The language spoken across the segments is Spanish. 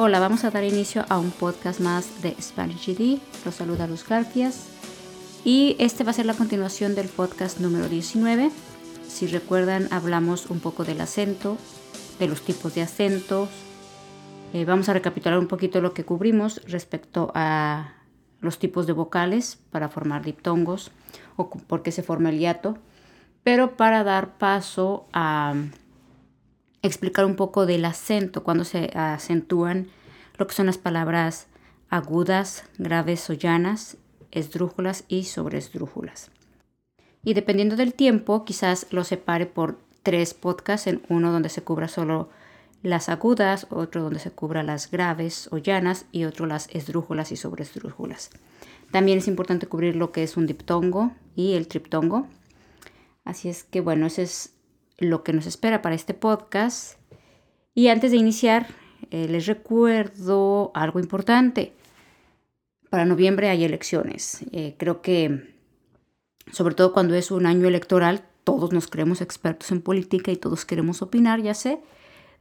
Hola, vamos a dar inicio a un podcast más de Spanish GD. Los saluda Luz Garfias. Y este va a ser la continuación del podcast número 19. Si recuerdan, hablamos un poco del acento, de los tipos de acentos. Eh, vamos a recapitular un poquito lo que cubrimos respecto a los tipos de vocales para formar diptongos o por qué se forma el hiato. Pero para dar paso a explicar un poco del acento, cuando se acentúan lo que son las palabras agudas, graves o llanas, esdrújulas y sobreesdrújulas. Y dependiendo del tiempo, quizás lo separe por tres podcasts, en uno donde se cubra solo las agudas, otro donde se cubra las graves o llanas y otro las esdrújulas y sobreesdrújulas. También es importante cubrir lo que es un diptongo y el triptongo. Así es que bueno, ese es lo que nos espera para este podcast. Y antes de iniciar, eh, les recuerdo algo importante. Para noviembre hay elecciones. Eh, creo que, sobre todo cuando es un año electoral, todos nos creemos expertos en política y todos queremos opinar, ya sé,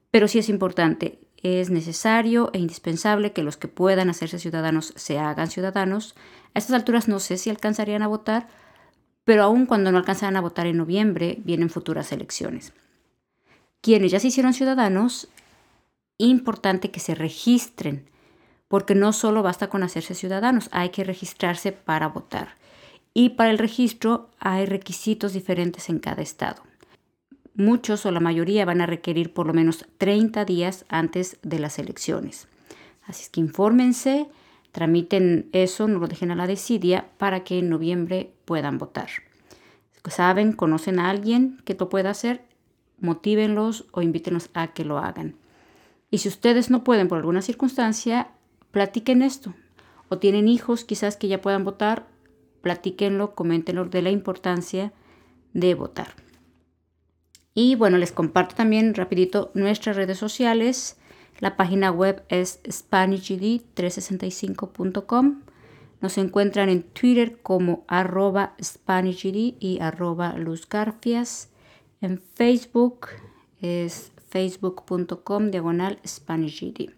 pero sí es importante, es necesario e indispensable que los que puedan hacerse ciudadanos se hagan ciudadanos. A estas alturas no sé si alcanzarían a votar, pero aún cuando no alcanzarán a votar en noviembre, vienen futuras elecciones. Quienes ya se hicieron ciudadanos, importante que se registren, porque no solo basta con hacerse ciudadanos, hay que registrarse para votar. Y para el registro hay requisitos diferentes en cada estado. Muchos o la mayoría van a requerir por lo menos 30 días antes de las elecciones. Así es que infórmense, tramiten eso, no lo dejen a la desidia para que en noviembre puedan votar. Saben, conocen a alguien que lo pueda hacer, motívenlos o invítenlos a que lo hagan. Y si ustedes no pueden por alguna circunstancia, platiquen esto. O tienen hijos quizás que ya puedan votar, platíquenlo, coméntenlo de la importancia de votar. Y bueno, les comparto también rapidito nuestras redes sociales. La página web es SpanishGD365.com. Nos encuentran en Twitter como arroba SpanishGD y arroba luzgarfias. En Facebook es facebook.com diagonal SpanishGD.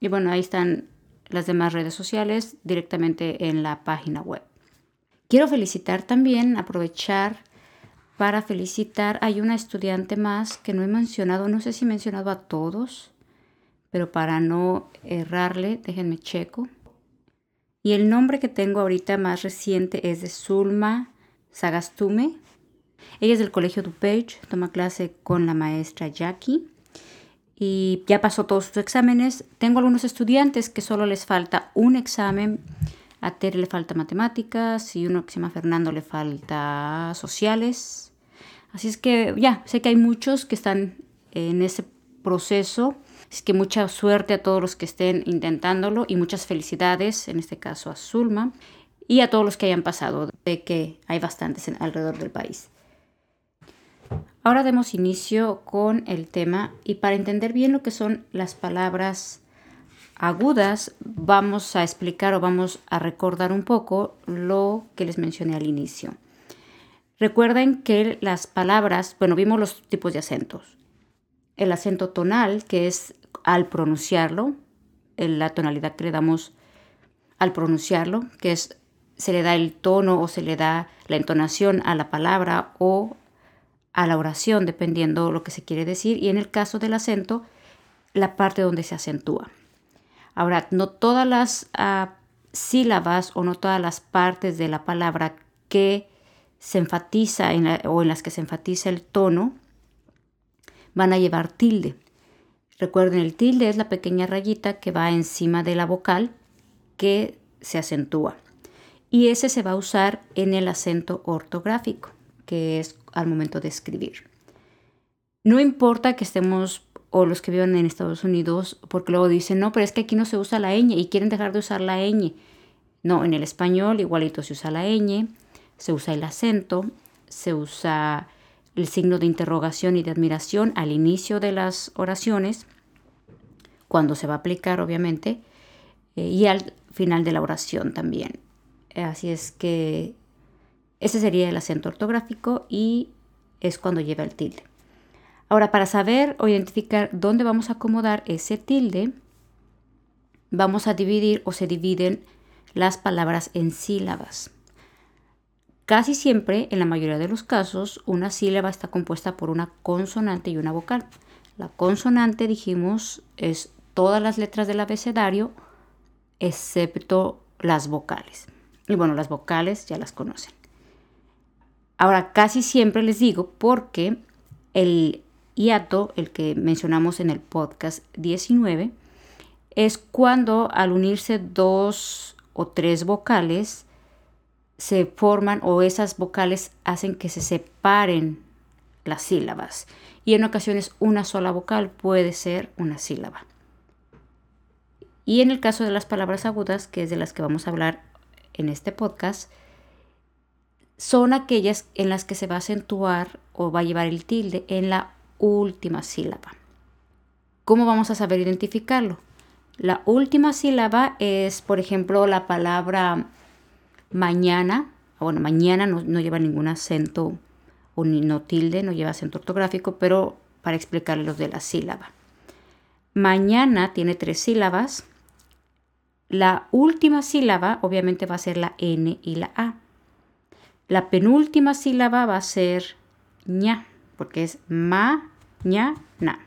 Y bueno, ahí están las demás redes sociales directamente en la página web. Quiero felicitar también, aprovechar para felicitar, hay una estudiante más que no he mencionado, no sé si he mencionado a todos, pero para no errarle, déjenme checo. Y el nombre que tengo ahorita más reciente es de Zulma Sagastume. Ella es del Colegio DuPage, toma clase con la maestra Jackie y ya pasó todos sus exámenes. Tengo algunos estudiantes que solo les falta un examen. A Tere le falta matemáticas y uno que se llama Fernando le falta sociales. Así es que ya, sé que hay muchos que están en ese proceso Así que mucha suerte a todos los que estén intentándolo y muchas felicidades, en este caso a Zulma, y a todos los que hayan pasado, de que hay bastantes alrededor del país. Ahora demos inicio con el tema y para entender bien lo que son las palabras agudas, vamos a explicar o vamos a recordar un poco lo que les mencioné al inicio. Recuerden que las palabras, bueno, vimos los tipos de acentos el acento tonal, que es al pronunciarlo, la tonalidad que le damos al pronunciarlo, que es se le da el tono o se le da la entonación a la palabra o a la oración, dependiendo lo que se quiere decir, y en el caso del acento, la parte donde se acentúa. Ahora, no todas las ah, sílabas o no todas las partes de la palabra que se enfatiza o en las que se enfatiza el tono van a llevar tilde. Recuerden, el tilde es la pequeña rayita que va encima de la vocal que se acentúa. Y ese se va a usar en el acento ortográfico, que es al momento de escribir. No importa que estemos, o los que vivan en Estados Unidos, porque luego dicen, no, pero es que aquí no se usa la ñ y quieren dejar de usar la ñ. No, en el español igualito se usa la ñ, se usa el acento, se usa el signo de interrogación y de admiración al inicio de las oraciones, cuando se va a aplicar obviamente, eh, y al final de la oración también. Así es que ese sería el acento ortográfico y es cuando lleva el tilde. Ahora, para saber o identificar dónde vamos a acomodar ese tilde, vamos a dividir o se dividen las palabras en sílabas. Casi siempre, en la mayoría de los casos, una sílaba está compuesta por una consonante y una vocal. La consonante, dijimos, es todas las letras del abecedario, excepto las vocales. Y bueno, las vocales ya las conocen. Ahora, casi siempre les digo porque el hiato, el que mencionamos en el podcast 19, es cuando al unirse dos o tres vocales se forman o esas vocales hacen que se separen las sílabas. Y en ocasiones una sola vocal puede ser una sílaba. Y en el caso de las palabras agudas, que es de las que vamos a hablar en este podcast, son aquellas en las que se va a acentuar o va a llevar el tilde en la última sílaba. ¿Cómo vamos a saber identificarlo? La última sílaba es, por ejemplo, la palabra mañana. Bueno, mañana no, lleva ningún acento o ni no tilde, no lleva acento ortográfico, pero para explicarles los de la sílaba. Mañana tiene tres sílabas la última sílaba obviamente va a ser la N y la A. La penúltima sílaba va a ser ña, porque es ma, ña, na.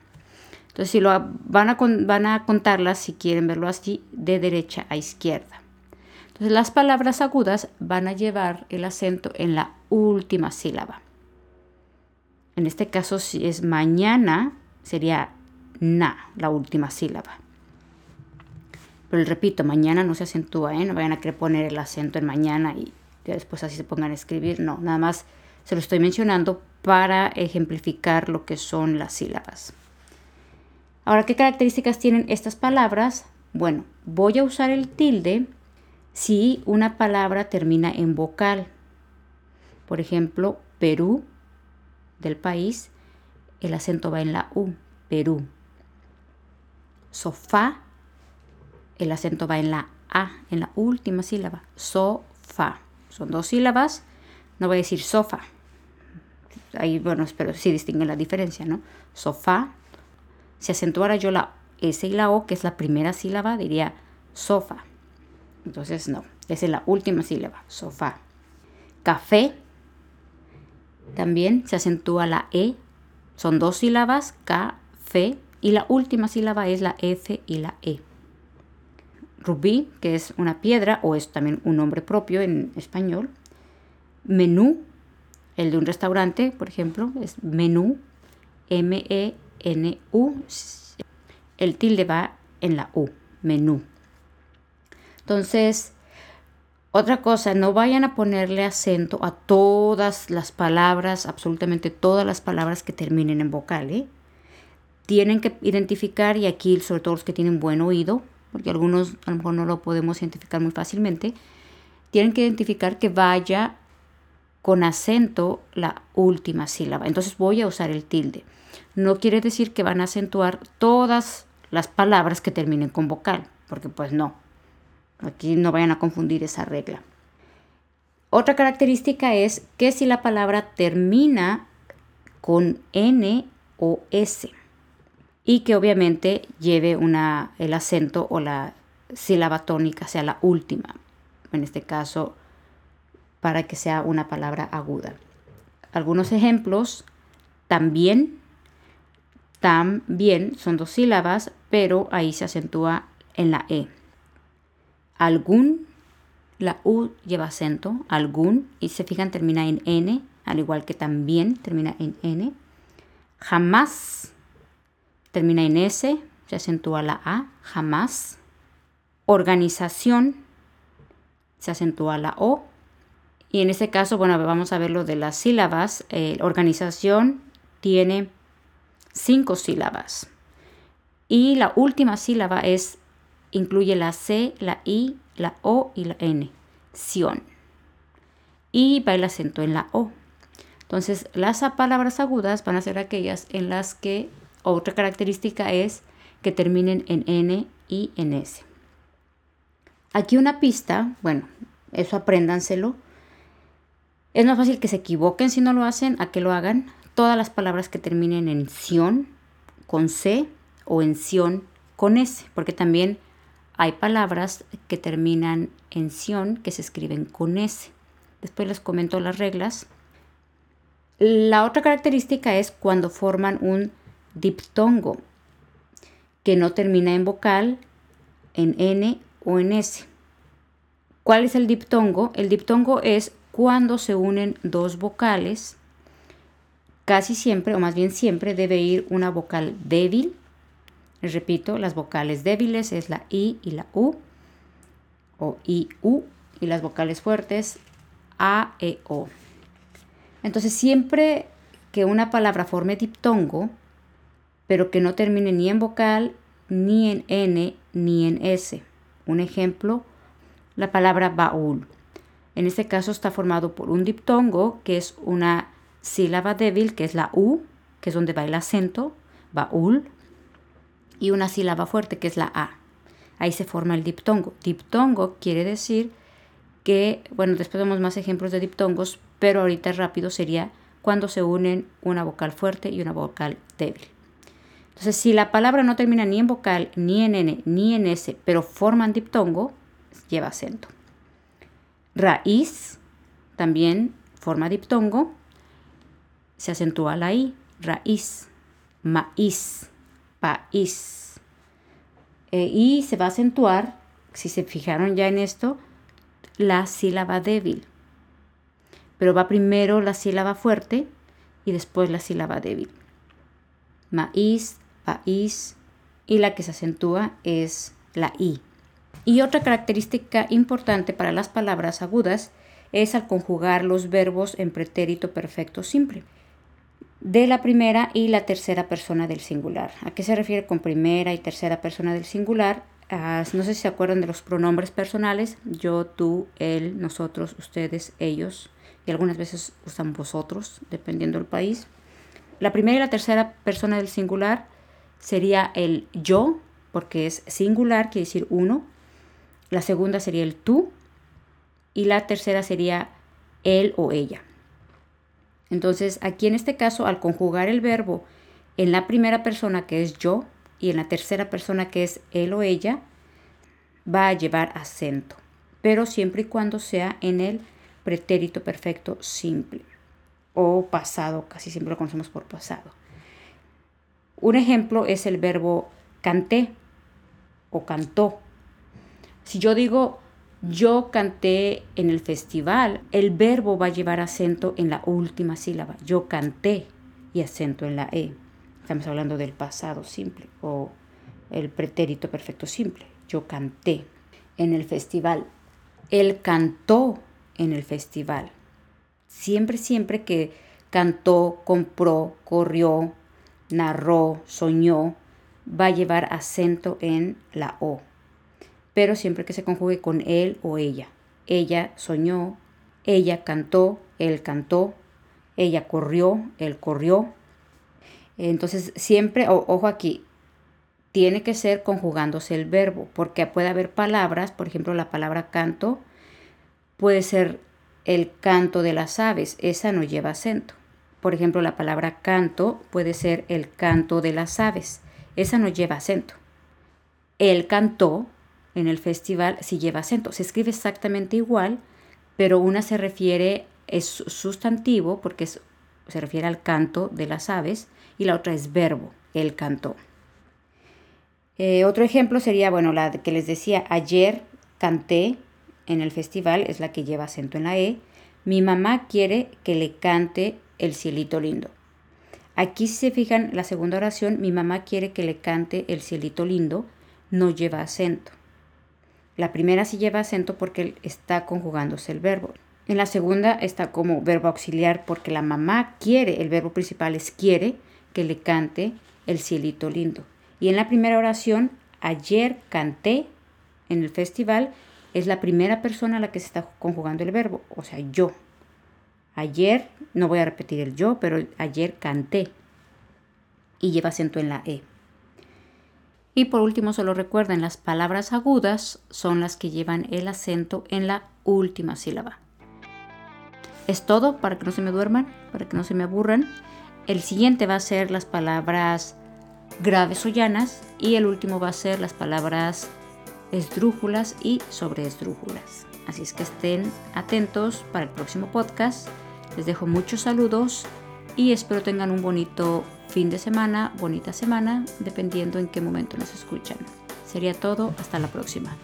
Entonces, si lo van a, van a contarlas, si quieren verlo así, de derecha a izquierda. Las palabras agudas van a llevar el acento en la última sílaba. En este caso, si es mañana, sería na, la última sílaba. Pero repito, mañana no se acentúa, ¿eh? No vayan a querer poner el acento en mañana y después así se pongan a escribir. No, nada más se lo estoy mencionando para ejemplificar lo que son las sílabas. Ahora, ¿qué características tienen estas palabras? Bueno, voy a usar el tilde si una palabra termina en vocal. Por ejemplo, Perú, del país, el acento va en la U, Perú. Sofá, el acento va en la A, en la última sílaba. Sofá. Son dos sílabas. No voy a decir sofá. Ahí, bueno, pero sí distinguen la diferencia, ¿no? Sofá. Si acentuara yo la S y la O, que es la primera sílaba, diría sofá. Entonces, no. Esa es la última sílaba. Sofá. Café. También se acentúa la E. Son dos sílabas. Café. Y la última sílaba es la F y la E rubí, que es una piedra o es también un nombre propio en español. Menú, el de un restaurante, por ejemplo, es menú, M-E-N-U. El tilde va en la U, menú. Entonces, otra cosa, no vayan a ponerle acento a todas las palabras, absolutamente todas las palabras que terminen en vocal. ¿eh? Tienen que identificar, y aquí sobre todo los que tienen buen oído, porque algunos a lo mejor no lo podemos identificar muy fácilmente, tienen que identificar que vaya con acento la última sílaba. Entonces voy a usar el tilde. No quiere decir que van a acentuar todas las palabras que terminen con vocal, porque pues no. Aquí no vayan a confundir esa regla. Otra característica es que si la palabra termina con N o S y que obviamente lleve una, el acento o la sílaba tónica sea la última, en este caso para que sea una palabra aguda. Algunos ejemplos, también, también son dos sílabas, pero ahí se acentúa en la E. Algún, la U lleva acento, algún, y se fijan termina en N, al igual que también termina en N. Jamás termina en S, se acentúa la A, jamás. Organización, se acentúa la O. Y en este caso, bueno, vamos a ver lo de las sílabas. Eh, organización tiene cinco sílabas. Y la última sílaba es, incluye la C, la I, la O y la N. Sion. Y va el acento en la O. Entonces, las palabras agudas van a ser aquellas en las que otra característica es que terminen en N y en S. Aquí una pista, bueno, eso apréndanselo. Es más fácil que se equivoquen si no lo hacen a que lo hagan. Todas las palabras que terminen en Sion con C o en Sion con S, porque también hay palabras que terminan en sion que se escriben con S. Después les comento las reglas. La otra característica es cuando forman un diptongo que no termina en vocal, en N o en S. ¿Cuál es el diptongo? El diptongo es cuando se unen dos vocales. Casi siempre, o más bien siempre, debe ir una vocal débil. Les repito, las vocales débiles es la I y la U, o I, U, y las vocales fuertes A, E, O. Entonces, siempre que una palabra forme diptongo, pero que no termine ni en vocal, ni en N, ni en S. Un ejemplo, la palabra baúl. En este caso está formado por un diptongo, que es una sílaba débil, que es la U, que es donde va el acento, baúl, y una sílaba fuerte, que es la A. Ahí se forma el diptongo. Diptongo quiere decir que, bueno, después vemos más ejemplos de diptongos, pero ahorita rápido sería cuando se unen una vocal fuerte y una vocal débil. Entonces, si la palabra no termina ni en vocal, ni en N, ni en S, pero forman diptongo, lleva acento. Raíz también forma diptongo, se acentúa la I, raíz, maíz, país. Eh, y se va a acentuar, si se fijaron ya en esto, la sílaba débil. Pero va primero la sílaba fuerte y después la sílaba débil. Maíz, país y la que se acentúa es la I. Y otra característica importante para las palabras agudas es al conjugar los verbos en pretérito perfecto simple de la primera y la tercera persona del singular. ¿A qué se refiere con primera y tercera persona del singular? Ah, no sé si se acuerdan de los pronombres personales, yo, tú, él, nosotros, ustedes, ellos, y algunas veces usan vosotros, dependiendo del país. La primera y la tercera persona del singular sería el yo, porque es singular, quiere decir uno, la segunda sería el tú y la tercera sería él o ella. Entonces, aquí en este caso, al conjugar el verbo en la primera persona que es yo y en la tercera persona que es él o ella, va a llevar acento, pero siempre y cuando sea en el pretérito perfecto simple o pasado, casi siempre lo conocemos por pasado. Un ejemplo es el verbo canté o cantó. Si yo digo yo canté en el festival, el verbo va a llevar acento en la última sílaba. Yo canté y acento en la E. Estamos hablando del pasado simple o el pretérito perfecto simple. Yo canté en el festival. Él cantó en el festival. Siempre, siempre que cantó, compró, corrió, narró, soñó, va a llevar acento en la O pero siempre que se conjugue con él o ella. Ella soñó, ella cantó, él cantó, ella corrió, él corrió. Entonces siempre, ojo aquí, tiene que ser conjugándose el verbo, porque puede haber palabras, por ejemplo la palabra canto, puede ser el canto de las aves, esa no lleva acento. Por ejemplo, la palabra canto puede ser el canto de las aves, esa no lleva acento. Él cantó en el festival si lleva acento. Se escribe exactamente igual, pero una se refiere, es sustantivo porque se refiere al canto de las aves y la otra es verbo, el canto. Eh, otro ejemplo sería, bueno, la que les decía, ayer canté en el festival, es la que lleva acento en la E. Mi mamá quiere que le cante el cielito lindo. Aquí si se fijan, la segunda oración, mi mamá quiere que le cante el cielito lindo, no lleva acento. La primera sí lleva acento porque está conjugándose el verbo. En la segunda está como verbo auxiliar porque la mamá quiere, el verbo principal es quiere que le cante el cielito lindo. Y en la primera oración, ayer canté en el festival, es la primera persona a la que se está conjugando el verbo, o sea, yo. Ayer, no voy a repetir el yo, pero ayer canté. Y lleva acento en la E. Y por último, solo recuerden, las palabras agudas son las que llevan el acento en la última sílaba. Es todo para que no se me duerman, para que no se me aburran. El siguiente va a ser las palabras graves o llanas y el último va a ser las palabras esdrújulas y sobre esdrújulas. Así es que estén atentos para el próximo podcast. Les dejo muchos saludos y espero tengan un bonito fin de semana, bonita semana, dependiendo en qué momento nos escuchan. Sería todo, hasta la próxima.